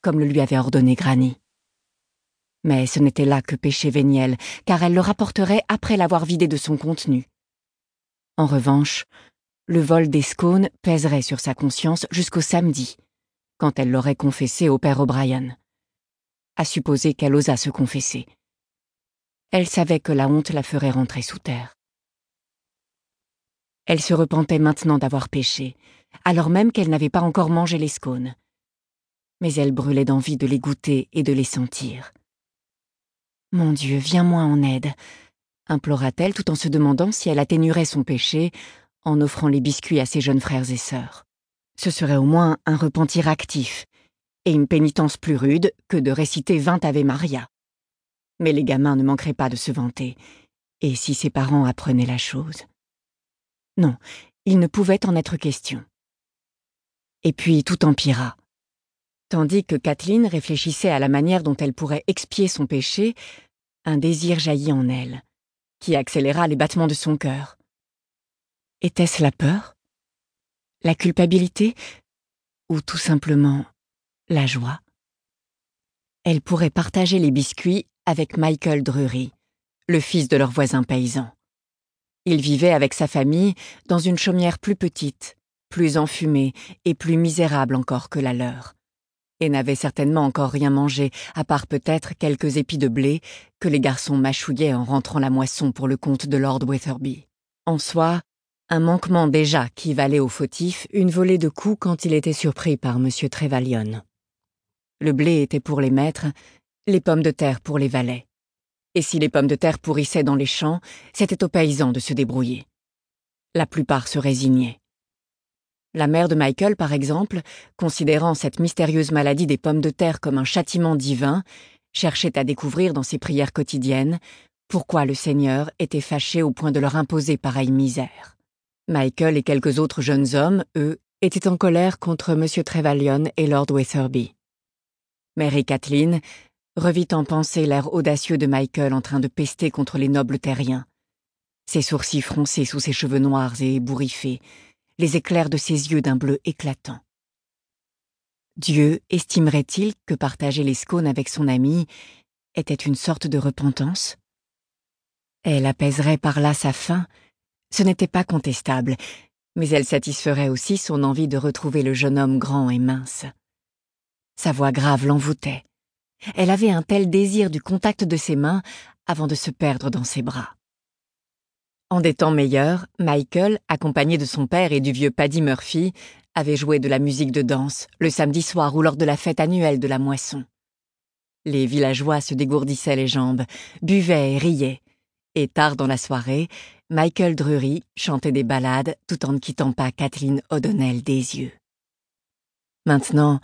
comme le lui avait ordonné Granny. Mais ce n'était là que péché véniel, car elle le rapporterait après l'avoir vidé de son contenu. En revanche, le vol des scones pèserait sur sa conscience jusqu'au samedi, quand elle l'aurait confessé au père O'Brien. À supposer qu'elle osât se confesser. Elle savait que la honte la ferait rentrer sous terre. Elle se repentait maintenant d'avoir péché, alors même qu'elle n'avait pas encore mangé les scones. Mais elle brûlait d'envie de les goûter et de les sentir. Mon Dieu, viens-moi en aide, implora-t-elle tout en se demandant si elle atténuerait son péché en offrant les biscuits à ses jeunes frères et sœurs. Ce serait au moins un repentir actif et une pénitence plus rude que de réciter vingt Ave Maria. Mais les gamins ne manqueraient pas de se vanter, et si ses parents apprenaient la chose. Non, il ne pouvait en être question. Et puis tout empira. Tandis que Kathleen réfléchissait à la manière dont elle pourrait expier son péché, un désir jaillit en elle, qui accéléra les battements de son cœur. Était-ce la peur La culpabilité Ou tout simplement la joie? Elle pourrait partager les biscuits avec Michael Drury, le fils de leur voisin paysan. Il vivait avec sa famille dans une chaumière plus petite, plus enfumée et plus misérable encore que la leur et n'avait certainement encore rien mangé, à part peut-être quelques épis de blé que les garçons mâchouillaient en rentrant la moisson pour le compte de Lord Wetherby. En soi, un manquement déjà qui valait au fautif une volée de coups quand il était surpris par M. Trevalion. Le blé était pour les maîtres, les pommes de terre pour les valets. Et si les pommes de terre pourrissaient dans les champs, c'était aux paysans de se débrouiller. La plupart se résignaient. La mère de Michael, par exemple, considérant cette mystérieuse maladie des pommes de terre comme un châtiment divin, cherchait à découvrir dans ses prières quotidiennes pourquoi le Seigneur était fâché au point de leur imposer pareille misère. Michael et quelques autres jeunes hommes, eux, étaient en colère contre M. Trevalion et Lord Wetherby. Mary Kathleen revit en pensée l'air audacieux de Michael en train de pester contre les nobles terriens. Ses sourcils froncés sous ses cheveux noirs et ébouriffés, les éclairs de ses yeux d'un bleu éclatant. Dieu estimerait-il que partager les scones avec son ami était une sorte de repentance? Elle apaiserait par là sa faim, ce n'était pas contestable, mais elle satisferait aussi son envie de retrouver le jeune homme grand et mince. Sa voix grave l'envoûtait. Elle avait un tel désir du contact de ses mains avant de se perdre dans ses bras. En des temps meilleurs, Michael, accompagné de son père et du vieux Paddy Murphy, avait joué de la musique de danse le samedi soir ou lors de la fête annuelle de la moisson. Les villageois se dégourdissaient les jambes, buvaient et riaient. Et tard dans la soirée, Michael Drury chantait des ballades tout en ne quittant pas Kathleen O'Donnell des yeux. Maintenant,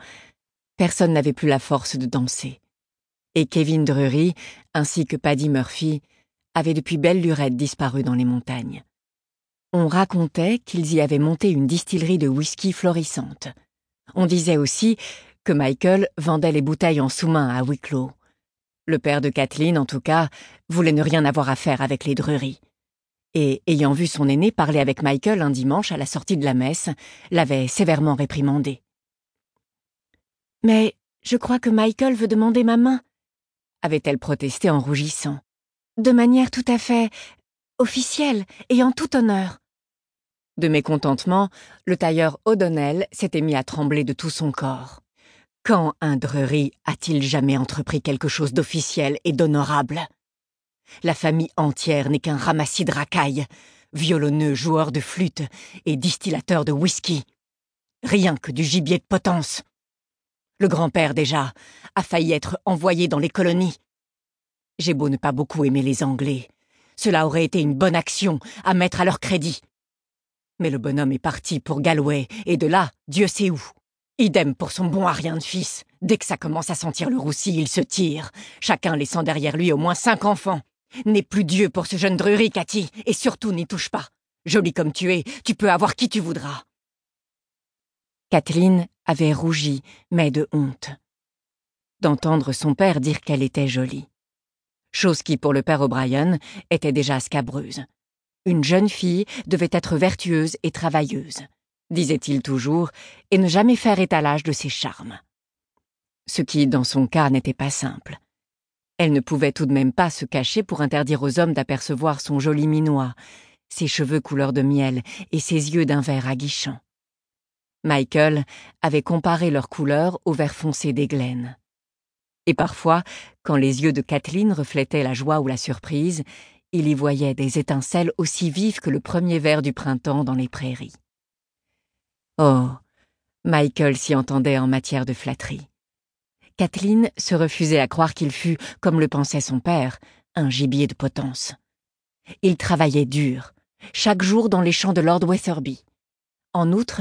personne n'avait plus la force de danser. Et Kevin Drury, ainsi que Paddy Murphy, avaient depuis belle lurette disparu dans les montagnes. On racontait qu'ils y avaient monté une distillerie de whisky florissante. On disait aussi que Michael vendait les bouteilles en sous-main à Wicklow. Le père de Kathleen, en tout cas, voulait ne rien avoir à faire avec les druries. Et, ayant vu son aîné parler avec Michael un dimanche à la sortie de la messe, l'avait sévèrement réprimandé. Mais je crois que Michael veut demander ma main, avait-elle protesté en rougissant de manière tout à fait officielle et en tout honneur. De mécontentement, le tailleur O'Donnell s'était mis à trembler de tout son corps. Quand un Drury a-t-il jamais entrepris quelque chose d'officiel et d'honorable? La famille entière n'est qu'un ramassis de racailles, violonneux joueurs de flûte et distillateurs de whisky. Rien que du gibier de potence. Le grand-père, déjà, a failli être envoyé dans les colonies. J'ai beau ne pas beaucoup aimer les Anglais. Cela aurait été une bonne action à mettre à leur crédit. Mais le bonhomme est parti pour Galway, et de là, Dieu sait où. Idem pour son bon rien de fils. Dès que ça commence à sentir le roussi, il se tire, chacun laissant derrière lui au moins cinq enfants. N'aie plus Dieu pour ce jeune Drury, Cathy, et surtout n'y touche pas. Jolie comme tu es, tu peux avoir qui tu voudras. Kathleen avait rougi, mais de honte. D'entendre son père dire qu'elle était jolie chose qui pour le père O'Brien était déjà scabreuse. Une jeune fille devait être vertueuse et travailleuse, disait-il toujours, et ne jamais faire étalage de ses charmes. ce qui, dans son cas, n'était pas simple. Elle ne pouvait tout de même pas se cacher pour interdire aux hommes d'apercevoir son joli minois, ses cheveux couleur de miel et ses yeux d'un vert aguichant. Michael avait comparé leur couleur au vert foncé des glaines. Et parfois, quand les yeux de Kathleen reflétaient la joie ou la surprise, il y voyait des étincelles aussi vives que le premier vert du printemps dans les prairies. Oh, Michael s'y entendait en matière de flatterie. Kathleen se refusait à croire qu'il fût, comme le pensait son père, un gibier de potence. Il travaillait dur, chaque jour dans les champs de Lord Wetherby. En outre,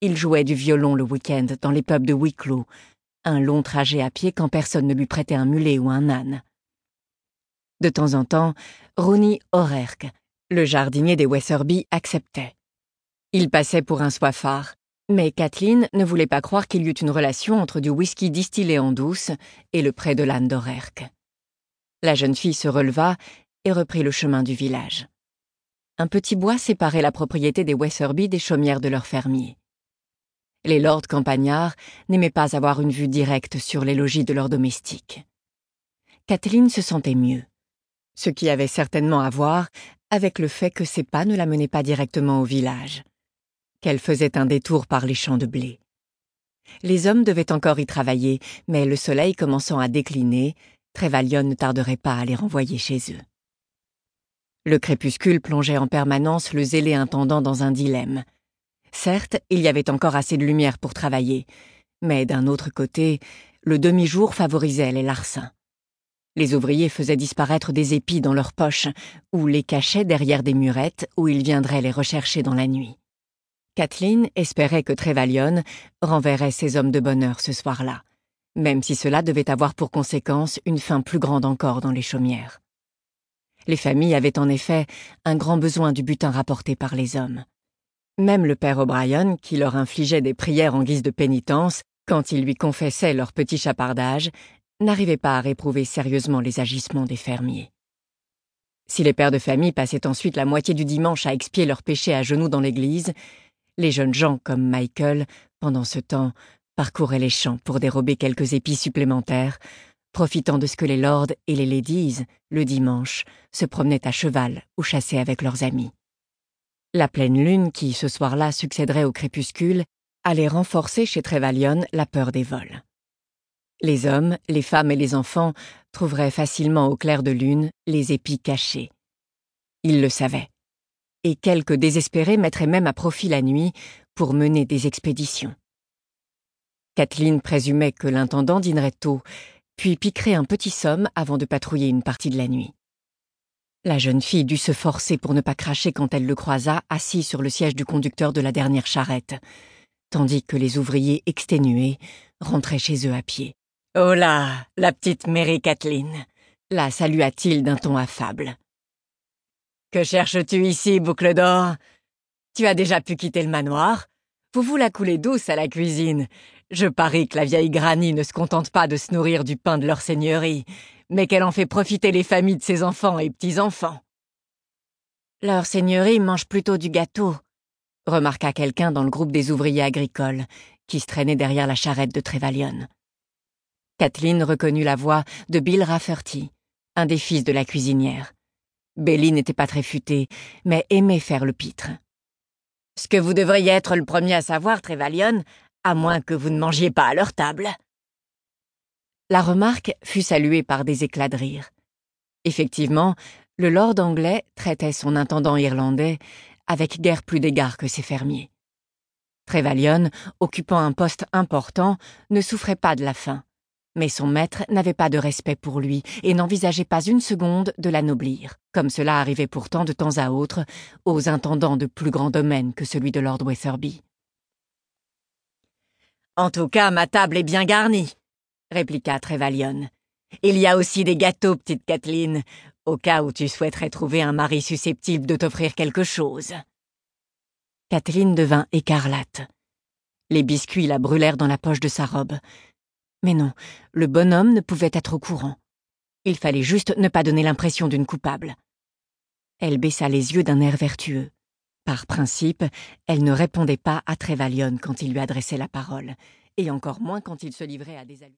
il jouait du violon le week-end dans les pubs de Wicklow, un long trajet à pied quand personne ne lui prêtait un mulet ou un âne. De temps en temps, Ronnie O'Rourke, le jardinier des Wetherby, acceptait. Il passait pour un soifard, mais Kathleen ne voulait pas croire qu'il y eût une relation entre du whisky distillé en douce et le pré de l'âne d'Orerque. La jeune fille se releva et reprit le chemin du village. Un petit bois séparait la propriété des Wetherby des chaumières de leurs fermiers. Les lords campagnards n'aimaient pas avoir une vue directe sur les logis de leurs domestiques. Kathleen se sentait mieux, ce qui avait certainement à voir avec le fait que ses pas ne la menaient pas directement au village qu'elle faisait un détour par les champs de blé. Les hommes devaient encore y travailler, mais le soleil commençant à décliner, Trévalion ne tarderait pas à les renvoyer chez eux. Le crépuscule plongeait en permanence le zélé intendant dans un dilemme. Certes, il y avait encore assez de lumière pour travailler, mais d'un autre côté, le demi-jour favorisait les larcins. Les ouvriers faisaient disparaître des épis dans leurs poches, ou les cachaient derrière des murettes où ils viendraient les rechercher dans la nuit. Kathleen espérait que Trévalion renverrait ses hommes de bonheur ce soir-là, même si cela devait avoir pour conséquence une faim plus grande encore dans les chaumières. Les familles avaient en effet un grand besoin du butin rapporté par les hommes. Même le père O'Brien, qui leur infligeait des prières en guise de pénitence quand ils lui confessaient leur petit chapardage, n'arrivait pas à réprouver sérieusement les agissements des fermiers. Si les pères de famille passaient ensuite la moitié du dimanche à expier leurs péchés à genoux dans l'église, les jeunes gens comme Michael, pendant ce temps, parcouraient les champs pour dérober quelques épis supplémentaires, profitant de ce que les lords et les ladies, le dimanche, se promenaient à cheval ou chassaient avec leurs amis. La pleine lune, qui ce soir-là succéderait au crépuscule, allait renforcer chez Trévalion la peur des vols. Les hommes, les femmes et les enfants trouveraient facilement au clair de lune les épis cachés. Ils le savaient et quelques désespérés mettraient même à profit la nuit pour mener des expéditions. Kathleen présumait que l'intendant dînerait tôt, puis piquerait un petit somme avant de patrouiller une partie de la nuit. La jeune fille dut se forcer pour ne pas cracher quand elle le croisa assis sur le siège du conducteur de la dernière charrette, tandis que les ouvriers exténués rentraient chez eux à pied. Oh là, la petite Mary Kathleen la salua-t-il d'un ton affable. Que cherches-tu ici, boucle d'or? Tu as déjà pu quitter le manoir? Vous vous la coulez douce à la cuisine. Je parie que la vieille Granny ne se contente pas de se nourrir du pain de leur seigneurie, mais qu'elle en fait profiter les familles de ses enfants et petits-enfants. Leur seigneurie mange plutôt du gâteau, remarqua quelqu'un dans le groupe des ouvriers agricoles, qui se traînaient derrière la charrette de Trévalion. Kathleen reconnut la voix de Bill Rafferty, un des fils de la cuisinière. Belly n'était pas très futée, mais aimait faire le pitre. Ce que vous devriez être le premier à savoir, Trévalion, à moins que vous ne mangiez pas à leur table. La remarque fut saluée par des éclats de rire. Effectivement, le lord anglais traitait son intendant irlandais avec guère plus d'égard que ses fermiers. Trévalion, occupant un poste important, ne souffrait pas de la faim, mais son maître n'avait pas de respect pour lui et n'envisageait pas une seconde de l'anoblir, comme cela arrivait pourtant de temps à autre aux intendants de plus grands domaines que celui de Lord Wetherby. En tout cas, ma table est bien garnie, répliqua Trévalion. Il y a aussi des gâteaux, petite Kathleen, au cas où tu souhaiterais trouver un mari susceptible de t'offrir quelque chose. Kathleen devint écarlate. Les biscuits la brûlèrent dans la poche de sa robe. Mais non, le bonhomme ne pouvait être au courant. Il fallait juste ne pas donner l'impression d'une coupable. Elle baissa les yeux d'un air vertueux. Par principe, elle ne répondait pas à Trévalion quand il lui adressait la parole, et encore moins quand il se livrait à des allusions.